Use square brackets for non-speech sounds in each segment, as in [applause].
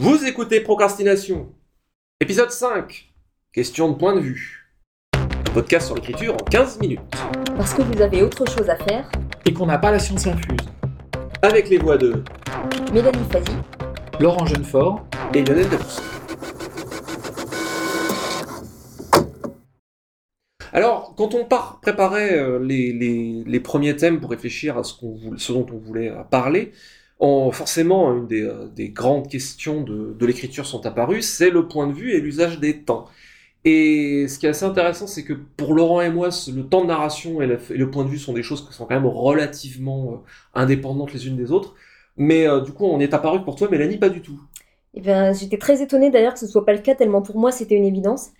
Vous écoutez Procrastination. Épisode 5. Question de point de vue. Un podcast sur l'écriture en 15 minutes. Parce que vous avez autre chose à faire. Et qu'on n'a pas la science infuse. Avec les voix de Mélanie Fazi, Laurent Jeunefort. et Lionel Debus. Alors, quand on part préparer euh, les, les- les premiers thèmes pour réfléchir à ce, qu'on voulait- ce dont on voulait euh, parler, forcément, une des, euh, des grandes questions de, l'écriture sont apparues, c'est le point de vue et l'usage des temps. Et ce qui est assez intéressant, c'est que pour Laurent et moi, le temps de narration et le, point de vue sont des choses qui sont quand même relativement euh, indépendantes les unes des autres. Mais euh, du coup, on est apparu que pour toi, Mélanie, pas du tout. eh bien, j'étais très étonnée d'ailleurs que ce soit pas le cas, tellement pour moi c'était une évidence.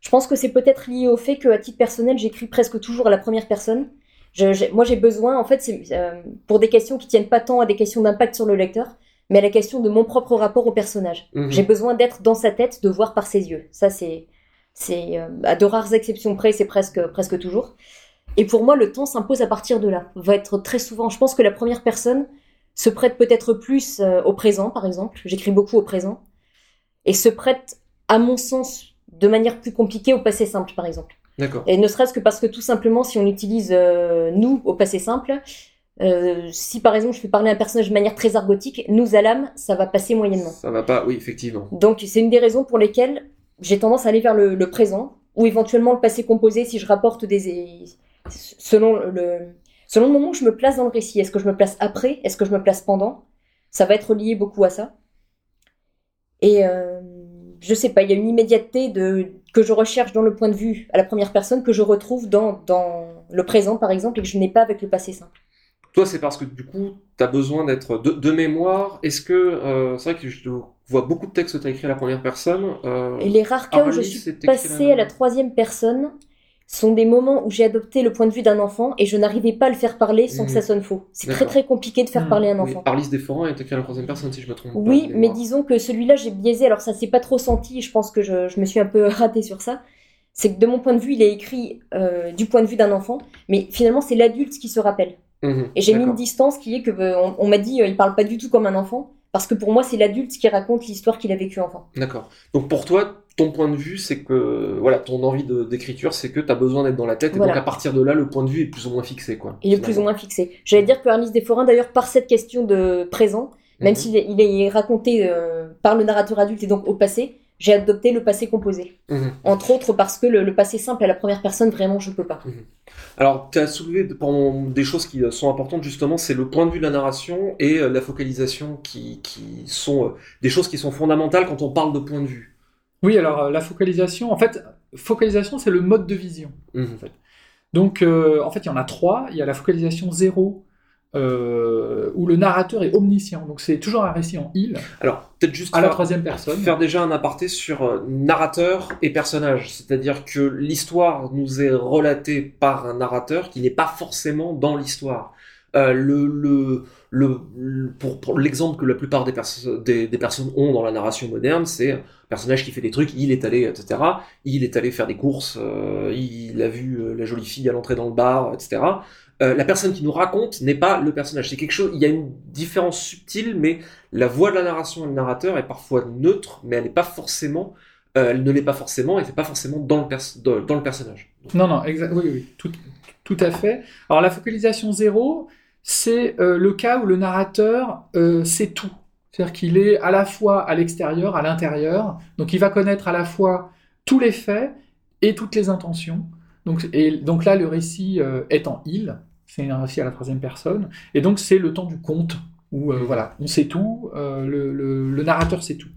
Je pense que c'est peut-être lié au fait qu'à titre personnel, j'écris presque toujours à la première personne. Je- moi, j'ai besoin, en fait, euh, pour des questions qui tiennent pas tant à des questions d'impact sur le lecteur, mais à la question de mon propre rapport au personnage. Mhm. J'ai besoin d'être dans sa tête, de voir par ses yeux. Ça, c'est, c'est euh, à de rares exceptions près, c'est presque, presque toujours. Et pour moi, le temps s'impose à partir de là. Va être très souvent. Je pense que la première personne se prête peut-être plus euh, au présent, par exemple. J'écris beaucoup au présent, et se prête, à mon sens, de manière plus compliquée au passé simple, par exemple. D'accord. Et ne serait-ce que parce que tout simplement, si on utilise euh, nous au passé simple, euh, si par exemple je fais parler un personnage de manière très argotique, nous à l'âme, ça va passer moyennement. Ça va pas, oui, effectivement. Donc c'est une des raisons pour lesquelles j'ai tendance à aller vers le, le présent, ou éventuellement le passé composé si je rapporte des... Selon le, selon le moment où je me place dans le récit. Est-ce que je me place après? Est-ce que je me place pendant? Ça va être lié beaucoup à ça. Et euh, je sais pas, il y a une immédiateté de, que je recherche dans le point de vue à la première personne que je retrouve dans, dans le présent par exemple et que je n'ai pas avec le passé simple. Toi, c'est parce que du coup, tu as besoin d'être de, de mémoire. Est-ce que euh, c'est vrai que je vois beaucoup de textes que tu as écrits à la première personne. euh, Et les rares cas où je suis passée à la troisième personne sont des moments où j'ai adopté le point de vue d'un enfant et je n'arrivais pas à le faire parler sans que ça sonne faux. C'est très très compliqué de faire Mhm. parler un oui, enfant. Arlis Desforins est écrit à la troisième personne, si je me trompe pas. Oui, mais disons que celui-là, j'ai biaisé, alors ça s'est pas trop senti, je pense que je, je me suis un peu [laughs] ratée sur ça. C'est que de mon point de vue, il est écrit euh, du point de vue d'un enfant, mais finalement, c'est l'adulte qui se rappelle. Mhm, Et j'ai mis une distance qui est que euh, on, on m'a dit, euh, il parle pas du tout comme un enfant, parce que pour moi, c'est l'adulte qui raconte l'histoire qu'il a vécue enfant. D'accord. Donc pour toi, ton point de vue, c'est que voilà, ton envie d'écriture, c'est que tu as besoin d'être dans la tête, et donc à partir de là, le point de vue est plus ou moins fixé, quoi. Il est plus ou moins fixé. J'allais dire que Arlis Desforins, d'ailleurs, par cette question de présent, même Mhm. s'il est, il est raconté euh, par le narrateur adulte et donc au passé, j'ai adopté le passé composé. Mhm. Entre autres parce que le, le passé simple à la première personne, vraiment, je peux pas. Alors, tu as soulevé des choses qui euh, sont importantes, justement, c'est le point de vue de la narration et euh, la focalisation qui, qui sont euh, des choses qui sont fondamentales quand on parle de point de vue. Oui, alors euh, la focalisation, en fait, focalisation, c'est le mode de vision. Mhm. Donc, euh, en fait, il y en a trois. Il y a la focalisation zéro, euh, où le narrateur est omniscient. Donc, c'est toujours un récit en il, Alors, peut-être juste à la faire- troisième personne. faire déjà un aparté sur euh, narrateur et personnage. C'est-à-dire que l'histoire nous est relatée par un narrateur qui n'est pas forcément dans l'histoire. Euh, le, le, le, le- pour, pour l'exemple que la plupart des, perso- des, des personnes ont dans la narration moderne, c'est un personnage qui fait des trucs, il est allé, etc. Il est allé faire des courses, euh, il a vu euh, la jolie fille à l'entrée dans le bar, etc. Euh, la personne qui nous raconte n'est pas le personnage. C'est quelque chose. Il y a une différence subtile, mais la voix de la narration et le narrateur est parfois neutre, mais elle n'est pas forcément. euh, elle ne l'est pas forcément, et c'est pas forcément dans le, dans, le personnage. Non, non, exact, oui, oui, tout, à fait. Alors, la focalisation zéro, c'est euh, le cas où le narrateur sait tout. C'est-à-dire qu'il est à la fois à l'extérieur, à l'intérieur. Donc, il va connaître à la fois tous les faits et toutes les intentions. Donc, et, donc là, le récit est en il. C'est récit à la troisième personne. Et donc, c'est le temps du conte, où euh, voilà, on sait tout, euh, le, le- le narrateur sait tout.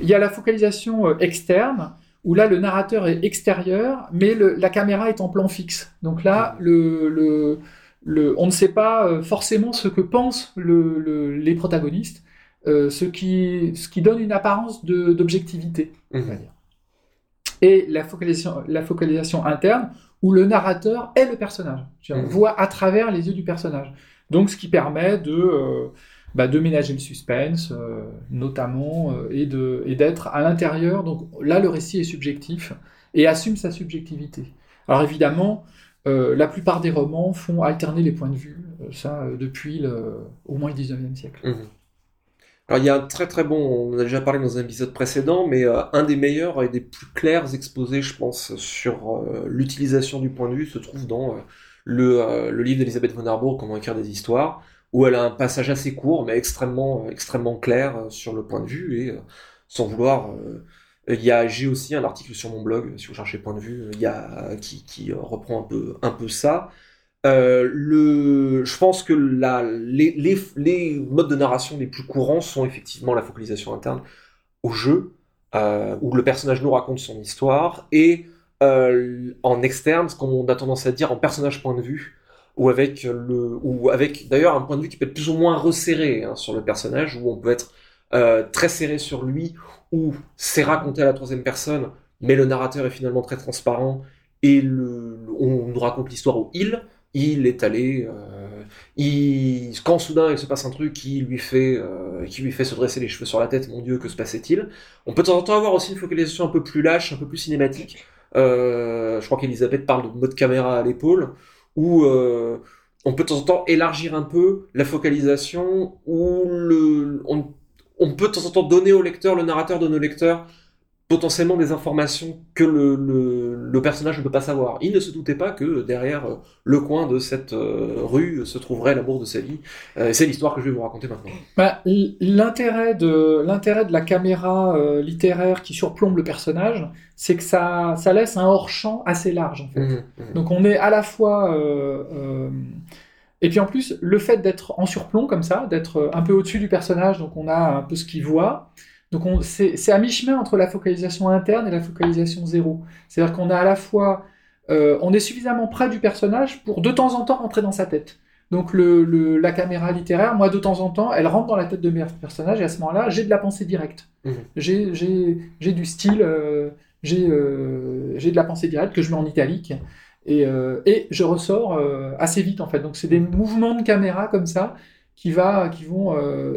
Il y a la focalisation euh, externe, où là le narrateur est extérieur, mais le- la caméra est en plan fixe. Donc là, le, le- le- on ne sait pas forcément ce que pensent le- le- les protagonistes, euh, ce, qui, ce qui donne une apparence d'objectivité, on va dire. Et la focalisation, la focalisation interne, où le narrateur est le personnage. On Mhm. voit à travers les yeux du personnage. Donc ce qui permet de... euh, bah, de ménager le suspense, euh, notamment, euh, et d'être à l'intérieur. Donc là, le récit est subjectif et assume sa subjectivité. Alors évidemment, la plupart des romans font alterner les points de vue, ça depuis le, au moins le 19e siècle. Mhm. Alors il y a un très très bon, on en a déjà parlé dans un épisode précédent, mais euh, un des meilleurs et des plus clairs exposés, je pense, sur euh, l'utilisation du point de vue se trouve dans euh, le, livre d'Elisabeth von Arbour, Comment écrire des histoires, où elle a un passage assez court, mais extrêmement extrêmement clair sur le point de vue et sans vouloir. il y a, j'ai aussi un article sur mon blog, si vous cherchez point de vue, il y a qui, qui reprend un peu un peu ça. Euh, je pense que les, modes de narration les plus courants sont effectivement la focalisation interne au jeu, euh, où le personnage nous raconte son histoire, et euh, en externe, ce qu'on a tendance à dire en personnage point de vue, ou avec d'ailleurs un point de vue qui peut être plus ou moins resserré hein, sur le personnage, où on peut être très serré sur lui, ou c'est raconté à la troisième personne, mais le narrateur est finalement très transparent et on nous raconte l'histoire où il, il est allé, euh, il, quand soudain il se passe un truc qui lui fait, euh, qui lui fait se dresser les cheveux sur la tête, mon Dieu, que se passait-il? On peut de temps en temps avoir aussi une focalisation un peu plus lâche, un peu plus cinématique. Euh, je crois qu'Elisabeth parle de mode caméra à l'épaule, où euh, on peut de temps en temps élargir un peu la focalisation, où le, on, on peut de temps en temps donner au lecteur, le narrateur donne au lecteur potentiellement des informations que le, le, le personnage ne peut pas savoir. Il ne se doutait pas que derrière euh, le coin de cette euh, rue se trouverait l'amour de sa vie. Euh, c'est l'histoire que je vais vous raconter maintenant. Bah, l'intérêt de l'intérêt de la caméra euh, littéraire qui surplombe le personnage, c'est que ça ça laisse un hors champ assez large en fait. Mhm, mhm. Donc on est à la fois euh, euh, et puis en plus le fait d'être en surplomb comme ça, d'être un peu au-dessus du personnage, donc on a un peu ce qu'il voit. Donc on- c'est à mi-chemin entre la focalisation interne et la focalisation zéro. C'est-à-dire qu'on a à la fois euh, on est suffisamment près du personnage pour de temps en temps rentrer dans sa tête. Donc le, le- la caméra littéraire, moi de temps en temps, elle rentre dans la tête de mes personnages et à ce moment-là, j'ai de la pensée directe. Mhm. J'ai- du style, euh, j'ai euh, j'ai de la pensée directe que je mets en italique et, et je ressors assez vite en fait. Donc c'est des mouvements de caméra comme ça qui va, qui vont,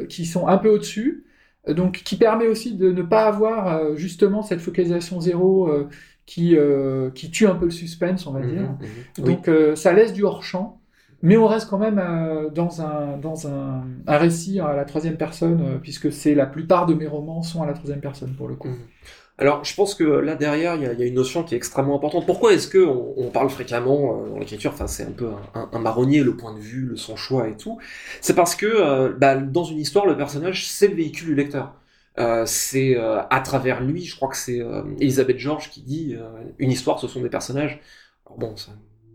qui sont un peu au-dessus. Donc, qui permet aussi de ne pas avoir euh, justement cette focalisation zéro euh, qui, euh, qui tue un peu le suspense, on va dire. Mhm, mhm. Oui. Donc euh, ça laisse du hors-champ, mais on reste quand même euh, dans, un, dans un, un récit à la troisième personne, puisque c'est la plupart de mes romans sont à la troisième personne pour le coup. Mhm. Alors, je pense que là derrière, il y a, une notion qui est extrêmement importante. Pourquoi est-ce que on, parle fréquemment euh, dans l'écriture Enfin, c'est un peu un, un- marronnier, le point de vue, le son choix et tout. C'est parce que euh, bah, dans une histoire, le personnage c'est le véhicule du lecteur. Euh, c'est à travers lui, je crois que c'est Elisabeth George qui dit une histoire, ce sont des personnages. Alors bon, c'est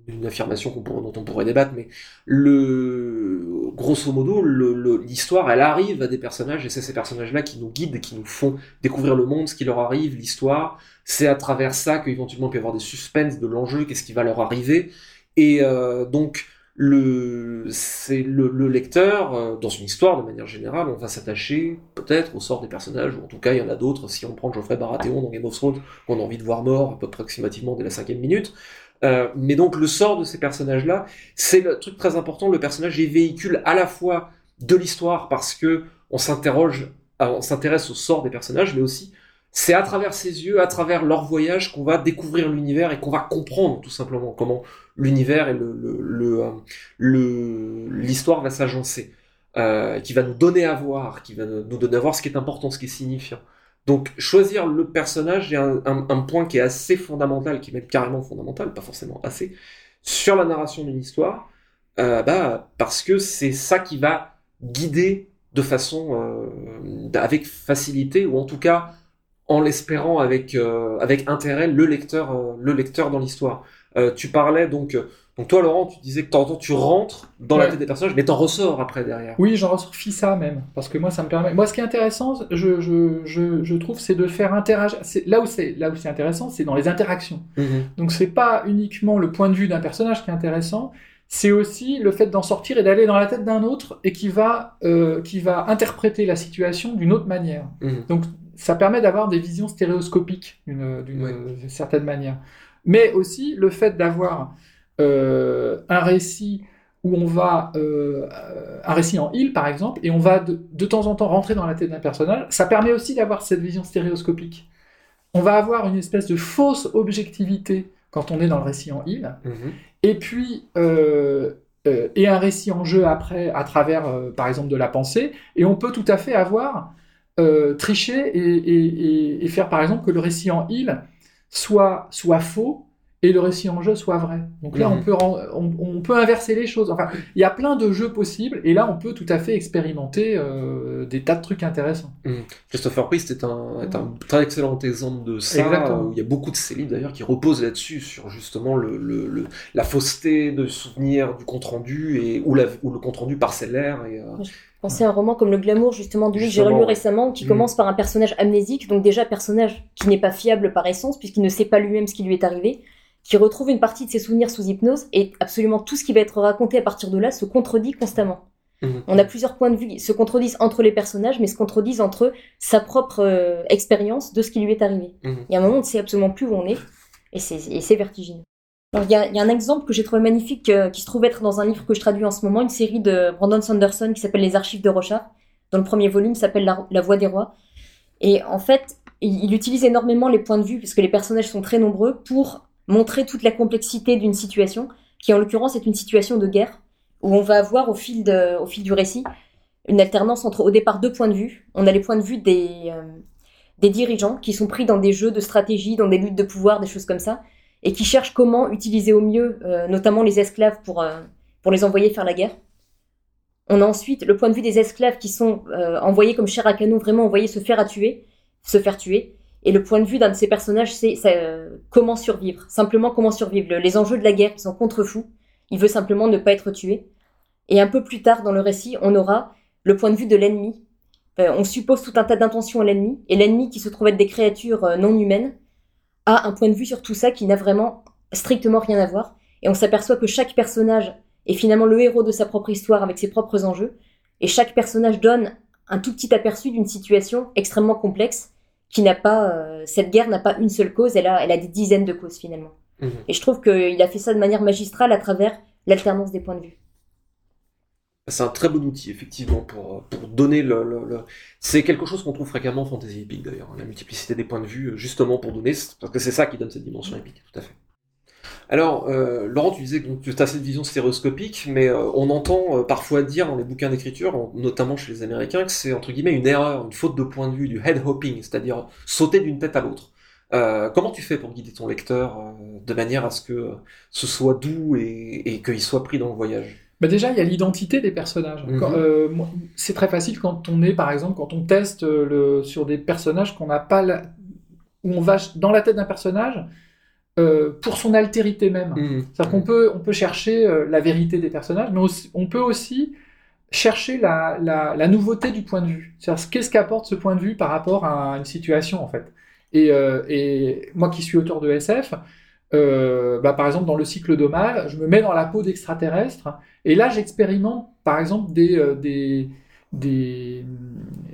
une affirmation dont on pourrait débattre, mais le grosso modo, l'histoire, elle arrive à des personnages et c'est ces personnages-là qui nous guident, qui nous font découvrir le monde, ce qui leur arrive, l'histoire. C'est à travers ça qu'éventuellement il peut y avoir des suspens de l'enjeu, qu'est-ce qui va leur arriver. Et euh, donc le c'est le, le lecteur euh, dans une histoire de manière générale, on va s'attacher peut-être au sort des personnages, ou en tout cas il y en a d'autres. Si on prend Geoffrey Baratheon dans Game of Thrones, qu'on a envie de voir mort à peu approximativement dès la cinquième minute. Euh, mais donc le sort de ces personnages-là, c'est le truc très important. Le personnage est véhicule à la fois de l'histoire parce que on s'interroge, euh, on s'intéresse au sort des personnages, mais aussi c'est à travers ses yeux, à travers leur voyage, qu'on va découvrir l'univers et qu'on va comprendre tout simplement comment l'univers et le le- le, euh, l'histoire va s'agencer, euh, qui va nous donner à voir, qui va nous donner à voir ce qui est important, ce qui est signifiant. Donc choisir le personnage est un, point qui est assez fondamental, qui est même carrément fondamental, pas forcément assez, sur la narration d'une histoire, euh, bah, parce que c'est ça qui va guider de façon euh, avec facilité ou en tout cas en l'espérant avec euh, avec intérêt le lecteur le lecteur dans l'histoire. Euh, tu parlais donc euh, donc toi Laurent tu disais que temps tu rentres dans la tête des personnages mais t'en ressors après derrière. Oui, j'en ressors ça même, parce que moi ça me permet. Moi, ce qui est intéressant, je, je, je, je trouve, c'est de faire interagir. Là où c'est là où c'est intéressant, c'est dans les interactions. Mhm. Donc c'est pas uniquement le point de vue d'un personnage qui est intéressant, c'est aussi le fait d'en sortir et d'aller dans la tête d'un autre et qui va euh, qui va interpréter la situation d'une autre manière. Mhm. Donc ça permet d'avoir des visions stéréoscopiques d'une Ouais. certaine manière. Mais aussi le fait d'avoir euh, un récit où on va euh, un récit en île par exemple et on va de, de temps en temps rentrer dans la tête d'un personnage, ça permet aussi d'avoir cette vision stéréoscopique. On va avoir une espèce de fausse objectivité quand on est dans le récit en île. Mhm. Et puis, euh, euh, et un récit en jeu après à travers, par exemple, de la pensée. Et on peut tout à fait avoir triché et, et- et- et faire, par exemple, que le récit en il soit, soit faux et le récit en jeu soit vrai. Donc là, Mhm. on, peut ren- on, on peut inverser les choses. Enfin, il y a plein de jeux possibles et là, on peut tout à fait expérimenter euh, des tas de trucs intéressants. Christopher Priest est un, est un très excellent exemple de ça. Exactement. où il y a beaucoup de ses livres d'ailleurs qui reposent là-dessus, sur justement le, le- le- la fausseté de souvenirs du compte-rendu et ou, la, ou le compte-rendu parcellaire. Et, euh, Pensez à un roman comme Le Glamour, justement, de lui, que j'ai relu récemment, qui Mm. commence par un personnage amnésique, donc déjà personnage qui n'est pas fiable par essence, puisqu'il ne sait pas lui-même ce qui lui est arrivé, qui retrouve une partie de ses souvenirs sous hypnose, et absolument tout ce qui va être raconté à partir de là se contredit constamment. Mhm. On a plusieurs points de vue qui se contredisent entre les personnages, mais se contredisent entre sa propre euh, expérience de ce qui lui est arrivé. Mhm. Il y a un moment, on ne sait absolument plus où on est, et c'est vertigineux. Il y, a, un exemple que j'ai trouvé magnifique, euh, qui se trouve être dans un livre que je traduis en ce moment, une série de Brandon Sanderson qui s'appelle Les Archives de Rochard, dont le premier volume s'appelle la, Voix des Rois. Et en fait, il, il utilise énormément les points de vue, parce que les personnages sont très nombreux, pour montrer toute la complexité d'une situation, qui en l'occurrence est une situation de guerre, où on va avoir au fil, du récit une alternance entre au départ deux points de vue. On a les points de vue euh, des dirigeants qui sont pris dans des jeux de stratégie, dans des luttes de pouvoir, des choses comme ça, et qui cherchent comment utiliser au mieux, euh, notamment les esclaves, pour, euh, pour les envoyer faire la guerre. On a ensuite le point de vue des esclaves qui sont euh, envoyés comme chair à canon, vraiment envoyés se faire à tuer, se faire tuer. Et le point de vue d'un de ces personnages, c'est euh, comment survivre, simplement comment survivre. Le- les enjeux de la guerre qui sont contre-fous, il veut simplement ne pas être tué. Et un peu plus tard dans le récit, on aura le point de vue de l'ennemi. Euh, on suppose tout un tas d'intentions à l'ennemi, et l'ennemi qui se trouve être des créatures euh, non humaines a un point de vue sur tout ça qui n'a vraiment strictement rien à voir. Et on s'aperçoit que chaque personnage est finalement le héros de sa propre histoire avec ses propres enjeux, et chaque personnage donne un tout petit aperçu d'une situation extrêmement complexe qui n'a pas, euh, cette guerre n'a pas une seule cause, elle a, elle a des dizaines de causes finalement. Mhm. Et je trouve qu'il a fait ça de manière magistrale à travers l'alternance des points de vue. C'est un très bon outil, effectivement, pour, pour donner le. le- le- C'est quelque chose qu'on trouve fréquemment en fantasy épique, d'ailleurs, hein, la multiplicité des points de vue, justement pour donner. Parce que c'est ça qui donne cette dimension épique, tout à fait. Alors, euh, Laurent, tu disais que tu as cette vision stéréoscopique, mais euh, on entend euh, parfois dire dans les bouquins d'écriture, en- notamment chez les Américains, que c'est entre guillemets une erreur, une faute de point de vue, du head hopping, c'est-à-dire sauter d'une tête à l'autre. Euh, comment tu fais pour guider ton lecteur euh, de manière à ce que euh, ce soit doux et, et qu'il soit pris dans le voyage? Bah déjà, il y a l'identité des personnages. Mhm. Euh, c'est très facile quand on est, par exemple, quand on teste euh, le, sur des personnages qu'on n'a pas, la- où on va dans la tête d'un personnage euh, pour son altérité même. Mhm. C'est-à-dire qu'on peut, on peut chercher la vérité des personnages, mais aussi- on peut aussi chercher la, la, la nouveauté du point de vue. C'est-à-dire ce- qu'est-ce qu'apporte ce point de vue par rapport à une situation en fait? Et, euh, et moi qui suis auteur de SF, euh, bah, par exemple dans le cycle d'Omal, je me mets dans la peau d'extraterrestres et là j'expérimente par exemple des, euh, des, des,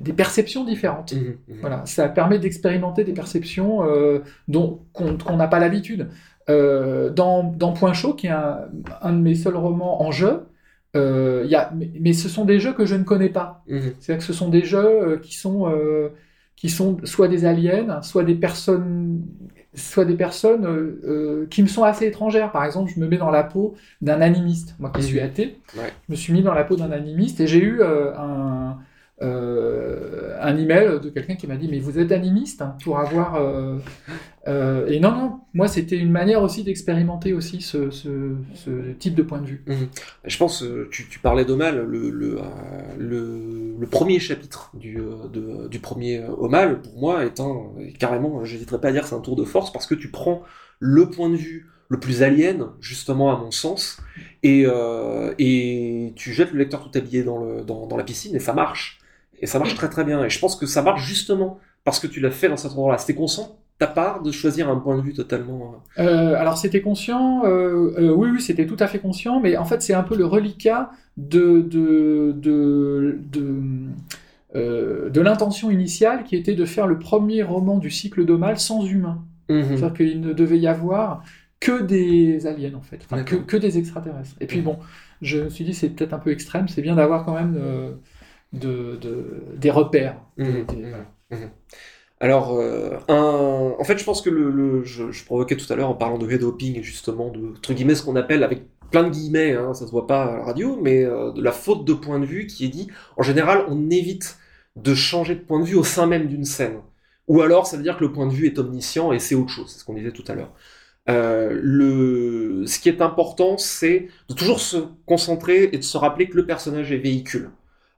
des perceptions différentes. Mhm. Mhm. Voilà, ça permet d'expérimenter des perceptions euh, dont qu'on n'a pas l'habitude. Dans, dans Point Chaud, qui est un, un de mes seuls romans en jeu, y a, mais, mais ce sont des jeux que je ne connais pas. Mhm. C'est-à-dire que ce sont des jeux qui sont qui sont soit des aliens, soit des personnes, soit des personnes euh, euh, qui me sont assez étrangères. Par exemple, je me mets dans la peau d'un animiste, moi qui suis athée. Ouais. Je me suis mis dans la peau d'un animiste et j'ai eu euh, un euh, un email de quelqu'un qui m'a dit mais vous êtes animiste hein, pour avoir et non non moi c'était une manière aussi d'expérimenter aussi ce, ce, ce type de point de vue Je pense, tu, tu parlais d'Omal, le, le, le, le premier chapitre du, euh, de- du premier euh, Omal, pour moi, est un, carrément, j'hésiterais pas à dire que c'est un tour de force, parce que tu prends le point de vue le plus alien, justement à mon sens, et, euh, et tu jettes le lecteur tout habillé dans, le, dans, dans la piscine, et ça marche. Et ça marche très très bien. Et je pense que ça marche justement parce que tu l'as fait dans cet endroit-là. C'était conscient, ta part, de choisir un point de vue totalement... euh, Euh, alors c'était conscient, euh, euh, oui, oui, c'était tout à fait conscient, mais en fait c'est un peu le reliquat de, de, de, de, de l'intention initiale qui était de faire le premier roman du cycle d'Omal sans humains. Mhm. C'est-à-dire qu'il ne devait y avoir que des aliens en fait, enfin, que, que des extraterrestres. Et puis bon, je me suis dit c'est peut-être un peu extrême, c'est bien d'avoir quand même de, de- des repères. Mhm. Des- Mhm. voilà. Alors, euh, un... en fait, je pense que le, le- je, je provoquais tout à l'heure en parlant de head hopping justement de entre guillemets ce qu'on appelle avec plein de guillemets, hein, ça se voit pas à la radio, mais euh, de la faute de point de vue qui est dit, en général, on évite de changer de point de vue au sein même d'une scène. Ou alors, ça veut dire que le point de vue est omniscient et c'est autre chose, c'est ce qu'on disait tout à l'heure. Euh, le... Ce qui est important, c'est de toujours se concentrer et de se rappeler que le personnage est véhicule.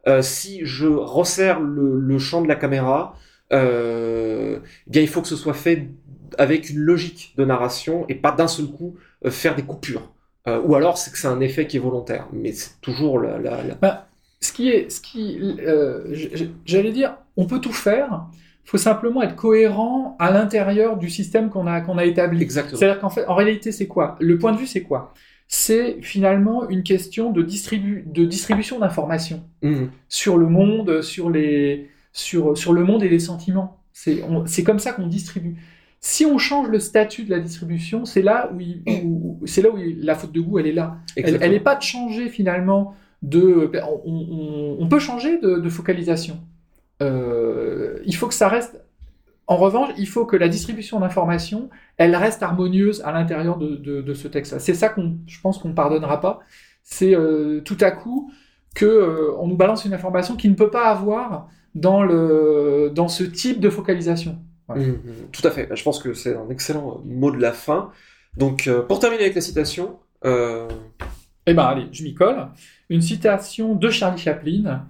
Euh, si je resserre le, le, champ de la caméra, euh, eh bien il faut que ce soit fait avec une logique de narration et pas d'un seul coup euh, faire des coupures. Euh, ou alors c'est que c'est un effet qui est volontaire, mais c'est toujours la. la, la... Bah, ce qui est, ce qui, euh, j'allais dire, on peut tout faire. Il faut simplement être cohérent à l'intérieur du système qu'on a qu'on a établi. Exactement. C'est-à-dire qu'en fait, en réalité, c'est quoi? Le point de vue, c'est quoi? C'est finalement une question de, distribu de distribution d'informations Mmh. sur le monde, sur, les, sur, sur le monde et les sentiments. C'est comme ça qu'on distribue. Si on change le statut de la distribution, c'est là où, c'est là où il- la faute de goût, elle est là. Elle, Exactement. elle n'est pas de changer finalement de. On, on- on peut changer de, de focalisation. Euh, il faut que ça reste. En revanche, il faut que la distribution d'informations, elle reste harmonieuse à l'intérieur de, de- de ce texte-là. C'est ça qu'on, je pense qu'on ne pardonnera pas. C'est euh, tout à coup que euh, on nous balance une information qui ne peut pas avoir dans le dans ce type de focalisation. Mhm, Tout à fait. Je pense que c'est un excellent mot de la fin. Donc, euh, pour terminer avec la citation, euh, Eh ben allez, je m'y colle. Une citation de Charlie Chaplin.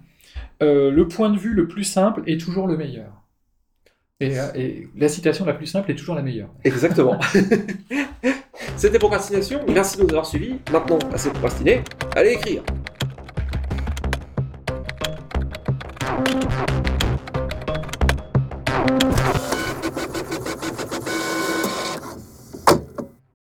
Euh, le point de vue le plus simple est toujours le meilleur. Et, et la citation la plus simple est toujours la meilleure. exactement. [laughs] C'était Procrastination. Merci de nous avoir suivis. Maintenant, assez procrastiné. Allez écrire.